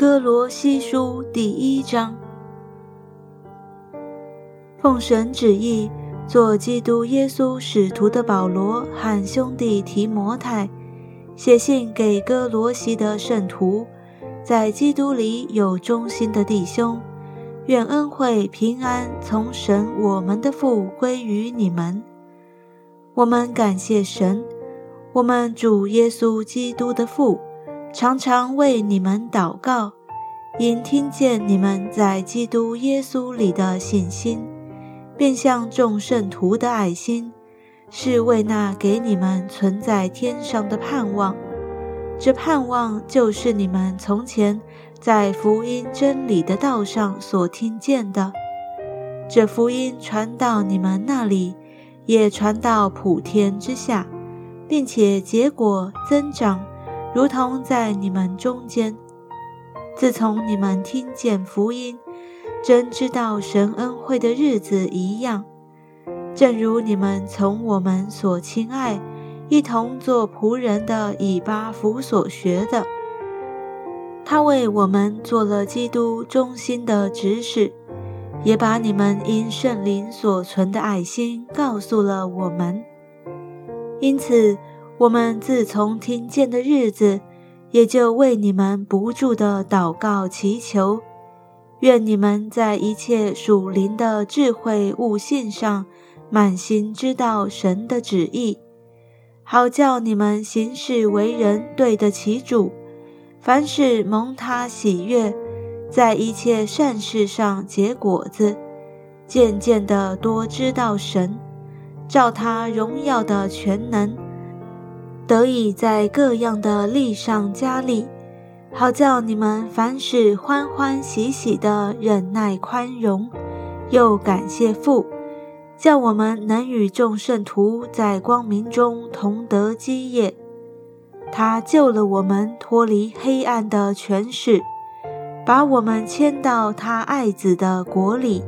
哥罗西书第一章，奉神旨意，做基督耶稣使徒的保罗和兄弟提摩太，写信给哥罗西的圣徒，在基督里有忠心的弟兄，愿恩惠平安从神我们的父归于你们。我们感谢神，我们主耶稣基督的父。常常为你们祷告，因听见你们在基督耶稣里的信心，便向众圣徒的爱心，是为那给你们存在天上的盼望。这盼望就是你们从前在福音真理的道上所听见的。这福音传到你们那里，也传到普天之下，并且结果增长。如同在你们中间，自从你们听见福音，真知道神恩惠的日子一样，正如你们从我们所亲爱、一同做仆人的以巴弗所学的，他为我们做了基督忠心的指使，也把你们因圣灵所存的爱心告诉了我们，因此。我们自从听见的日子，也就为你们不住的祷告祈求，愿你们在一切属灵的智慧悟性上，满心知道神的旨意，好叫你们行事为人对得起主，凡事蒙他喜悦，在一切善事上结果子，渐渐的多知道神，照他荣耀的全能。得以在各样的力上加力，好叫你们凡事欢欢喜喜的忍耐宽容，又感谢父，叫我们能与众圣徒在光明中同得基业。他救了我们脱离黑暗的权势，把我们迁到他爱子的国里。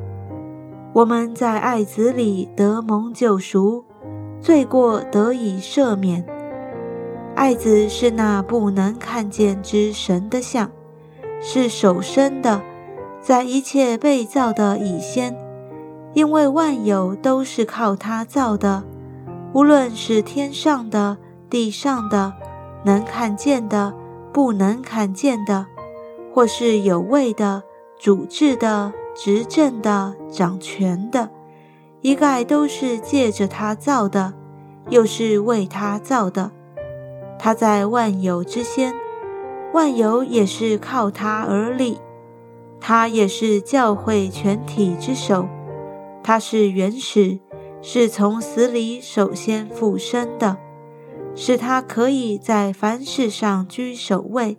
我们在爱子里得蒙救赎，罪过得以赦免。爱子是那不能看见之神的像，是首生的，在一切被造的以先，因为万有都是靠他造的，无论是天上的、地上的，能看见的、不能看见的，或是有位的、主治的、执政的、掌权的，一概都是借着他造的，又是为他造的。他在万有之先，万有也是靠他而立。他也是教会全体之首。他是原始，是从死里首先复生的，使他可以在凡事上居首位。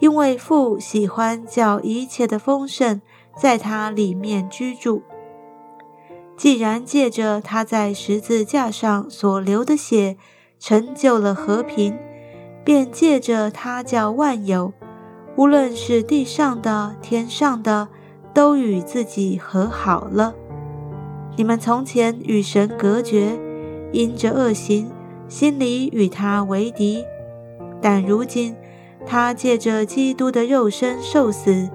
因为父喜欢叫一切的丰盛在他里面居住。既然借着他在十字架上所流的血，成就了和平，便借着他叫万有，无论是地上的、天上的，都与自己和好了。你们从前与神隔绝，因着恶行，心里与他为敌；但如今，他借着基督的肉身受死，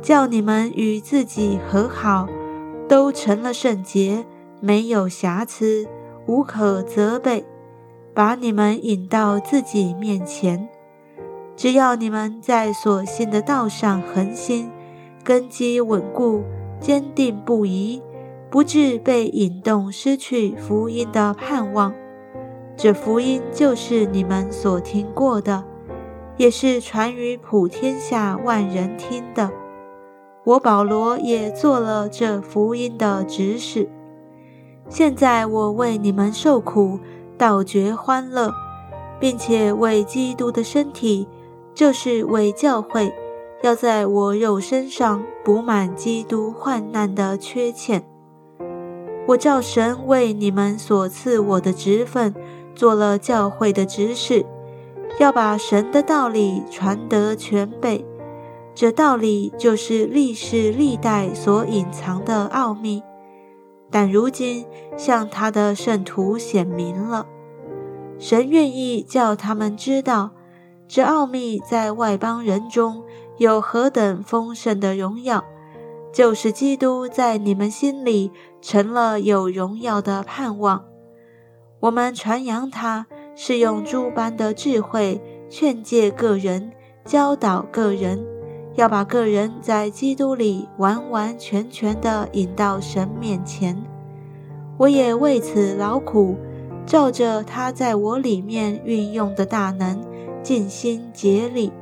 叫你们与自己和好，都成了圣洁，没有瑕疵，无可责备。把你们引到自己面前，只要你们在所信的道上恒心，根基稳固，坚定不移，不致被引动失去福音的盼望。这福音就是你们所听过的，也是传于普天下万人听的。我保罗也做了这福音的指使。现在我为你们受苦。倒觉欢乐，并且为基督的身体，就是为教会，要在我肉身上补满基督患难的缺欠。我照神为你们所赐我的职分，做了教会的执事，要把神的道理传得全备。这道理就是历世历代所隐藏的奥秘。但如今向他的圣徒显明了，神愿意叫他们知道，这奥秘在外邦人中有何等丰盛的荣耀，就是基督在你们心里成了有荣耀的盼望。我们传扬他，是用诸般的智慧劝诫个人，教导个人，要把个人在基督里完完全全的引到神面前。我也为此劳苦，照着他在我里面运用的大能，尽心竭力。